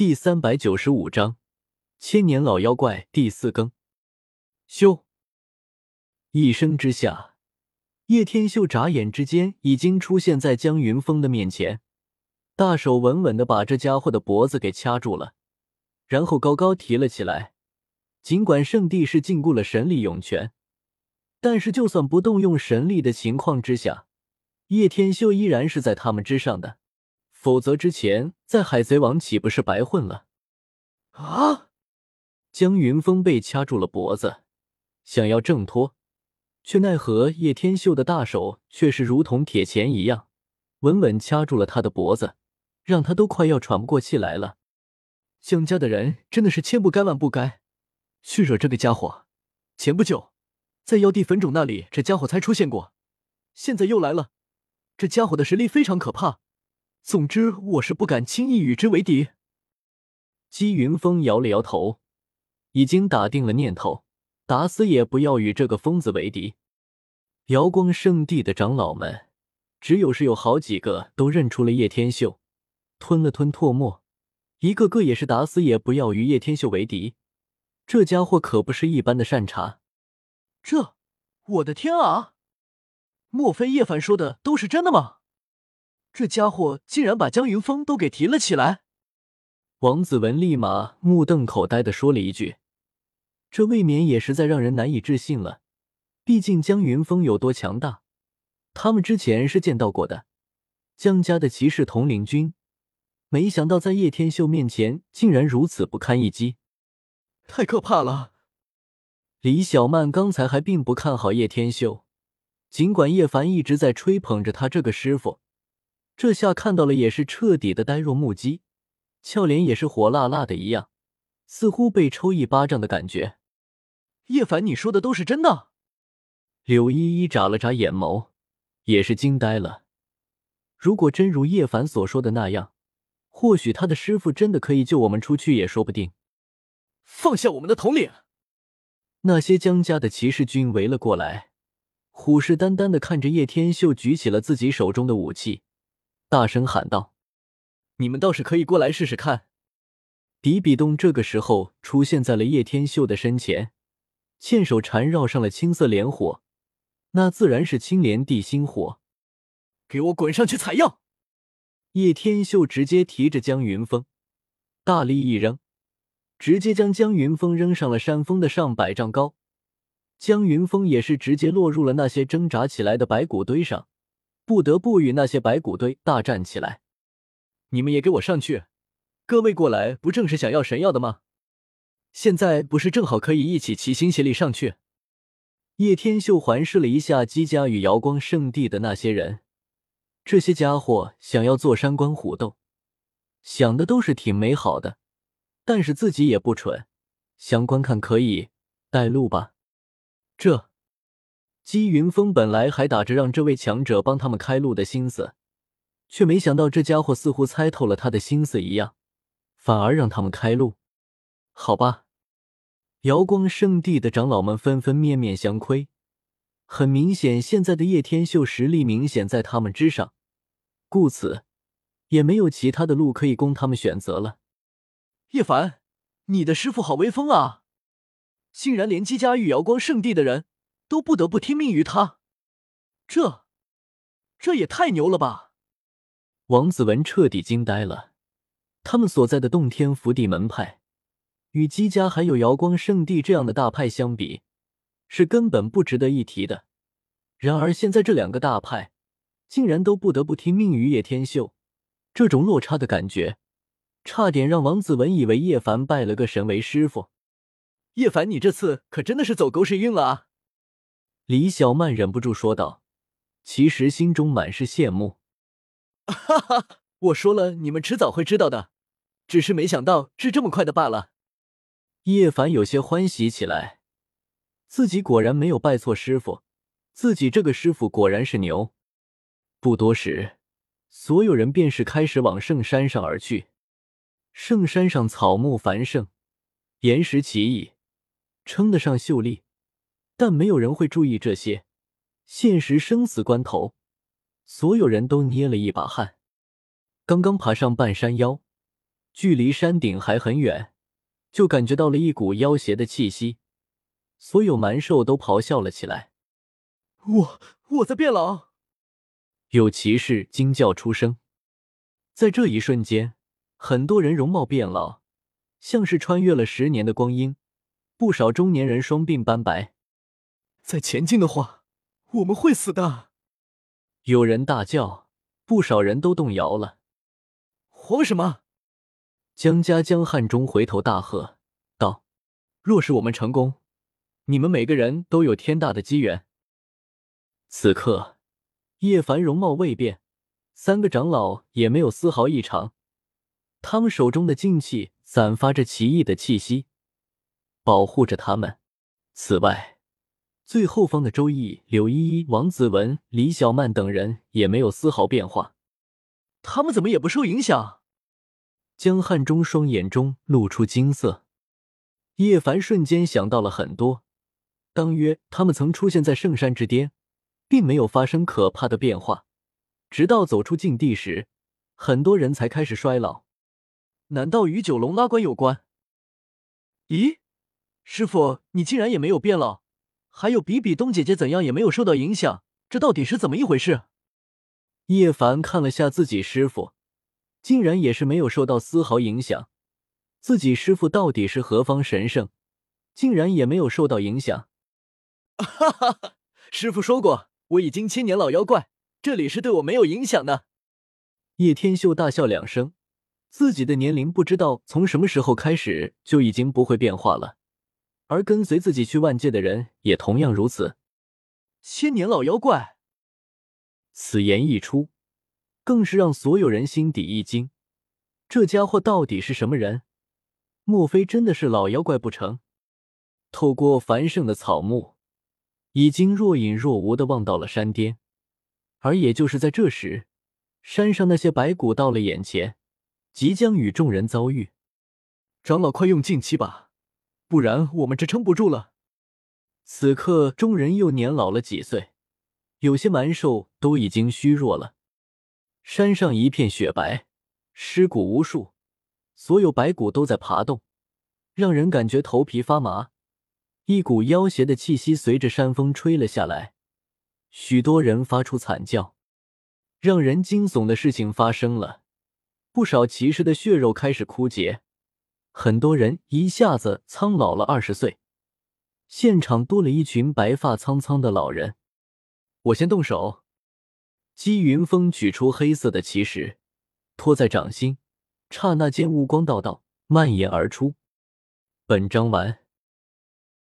第三百九十五章千年老妖怪第四更。咻！一声之下，叶天秀眨眼之间已经出现在江云峰的面前，大手稳稳的把这家伙的脖子给掐住了，然后高高提了起来。尽管圣地是禁锢了神力涌泉，但是就算不动用神力的情况之下，叶天秀依然是在他们之上的。否则，之前在海贼王岂不是白混了？啊！江云峰被掐住了脖子，想要挣脱，却奈何叶天秀的大手却是如同铁钳一样，稳稳掐住了他的脖子，让他都快要喘不过气来了。江家的人真的是千不该万不该去惹这个家伙。前不久，在妖帝坟冢那里，这家伙才出现过，现在又来了。这家伙的实力非常可怕。总之，我是不敢轻易与之为敌。姬云峰摇了摇头，已经打定了念头，打死也不要与这个疯子为敌。瑶光圣地的长老们，只有是有好几个都认出了叶天秀，吞了吞唾沫，一个个也是打死也不要与叶天秀为敌。这家伙可不是一般的善茬。这，我的天啊！莫非叶凡说的都是真的吗？这家伙竟然把江云峰都给提了起来！王子文立马目瞪口呆的说了一句：“这未免也实在让人难以置信了。毕竟江云峰有多强大，他们之前是见到过的。江家的骑士统领军，没想到在叶天秀面前竟然如此不堪一击，太可怕了！”李小曼刚才还并不看好叶天秀，尽管叶凡一直在吹捧着他这个师傅。这下看到了，也是彻底的呆若木鸡，俏脸也是火辣辣的一样，似乎被抽一巴掌的感觉。叶凡，你说的都是真的？柳依依眨了眨眼眸，也是惊呆了。如果真如叶凡所说的那样，或许他的师傅真的可以救我们出去，也说不定。放下我们的统领！那些江家的骑士军围了过来，虎视眈眈的看着叶天秀举起了自己手中的武器。大声喊道：“你们倒是可以过来试试看！”比比东这个时候出现在了叶天秀的身前，纤手缠绕上了青色莲火，那自然是青莲地心火。给我滚上去采药！叶天秀直接提着江云峰，大力一扔，直接将江云峰扔上了山峰的上百丈高。江云峰也是直接落入了那些挣扎起来的白骨堆上。不得不与那些白骨堆大战起来！你们也给我上去！各位过来，不正是想要神药的吗？现在不是正好可以一起齐心协力上去？叶天秀环视了一下姬家与瑶光圣地的那些人，这些家伙想要坐山观虎斗，想的都是挺美好的，但是自己也不蠢，想观看可以带路吧？这。姬云峰本来还打着让这位强者帮他们开路的心思，却没想到这家伙似乎猜透了他的心思一样，反而让他们开路。好吧，瑶光圣地的长老们纷纷面面相窥。很明显，现在的叶天秀实力明显在他们之上，故此也没有其他的路可以供他们选择了。叶凡，你的师傅好威风啊！竟然连姬家与瑶光圣地的人。都不得不听命于他，这，这也太牛了吧！王子文彻底惊呆了。他们所在的洞天福地门派，与姬家还有瑶光圣地这样的大派相比，是根本不值得一提的。然而现在这两个大派，竟然都不得不听命于叶天秀，这种落差的感觉，差点让王子文以为叶凡拜了个神为师傅。叶凡，你这次可真的是走狗屎运了啊！李小曼忍不住说道，其实心中满是羡慕。哈哈，我说了，你们迟早会知道的，只是没想到是这么快的罢了。叶凡有些欢喜起来，自己果然没有拜错师傅，自己这个师傅果然是牛。不多时，所有人便是开始往圣山上而去。圣山上草木繁盛，岩石奇异，称得上秀丽。但没有人会注意这些。现实生死关头，所有人都捏了一把汗。刚刚爬上半山腰，距离山顶还很远，就感觉到了一股妖邪的气息，所有蛮兽都咆哮了起来。我我在变老！有骑士惊叫出声。在这一瞬间，很多人容貌变老，像是穿越了十年的光阴。不少中年人双鬓斑白。再前进的话，我们会死的！有人大叫，不少人都动摇了。慌什么？江家江汉中回头大喝道：“若是我们成功，你们每个人都有天大的机缘。”此刻，叶凡容貌未变，三个长老也没有丝毫异常，他们手中的劲气散发着奇异的气息，保护着他们。此外，最后方的周易、柳依依、王子文、李小曼等人也没有丝毫变化。他们怎么也不受影响？江汉中双眼中露出金色。叶凡瞬间想到了很多。当约他们曾出现在圣山之巅，并没有发生可怕的变化，直到走出禁地时，很多人才开始衰老。难道与九龙拉棺有关？咦，师傅，你竟然也没有变老？还有比比东姐姐怎样也没有受到影响，这到底是怎么一回事？叶凡看了下自己师傅，竟然也是没有受到丝毫影响。自己师傅到底是何方神圣，竟然也没有受到影响。哈哈哈！师傅说过，我已经千年老妖怪，这里是对我没有影响的。叶天秀大笑两声，自己的年龄不知道从什么时候开始就已经不会变化了。而跟随自己去万界的人也同样如此。千年老妖怪，此言一出，更是让所有人心底一惊。这家伙到底是什么人？莫非真的是老妖怪不成？透过繁盛的草木，已经若隐若无的望到了山巅。而也就是在这时，山上那些白骨到了眼前，即将与众人遭遇。长老，快用劲气吧！不然我们支撑不住了。此刻，众人又年老了几岁，有些蛮兽都已经虚弱了。山上一片雪白，尸骨无数，所有白骨都在爬动，让人感觉头皮发麻。一股妖邪的气息随着山风吹了下来，许多人发出惨叫。让人惊悚的事情发生了，不少骑士的血肉开始枯竭。很多人一下子苍老了二十岁，现场多了一群白发苍苍的老人。我先动手。姬云峰取出黑色的奇石，托在掌心，刹那间，悟光道道蔓延而出。本章完。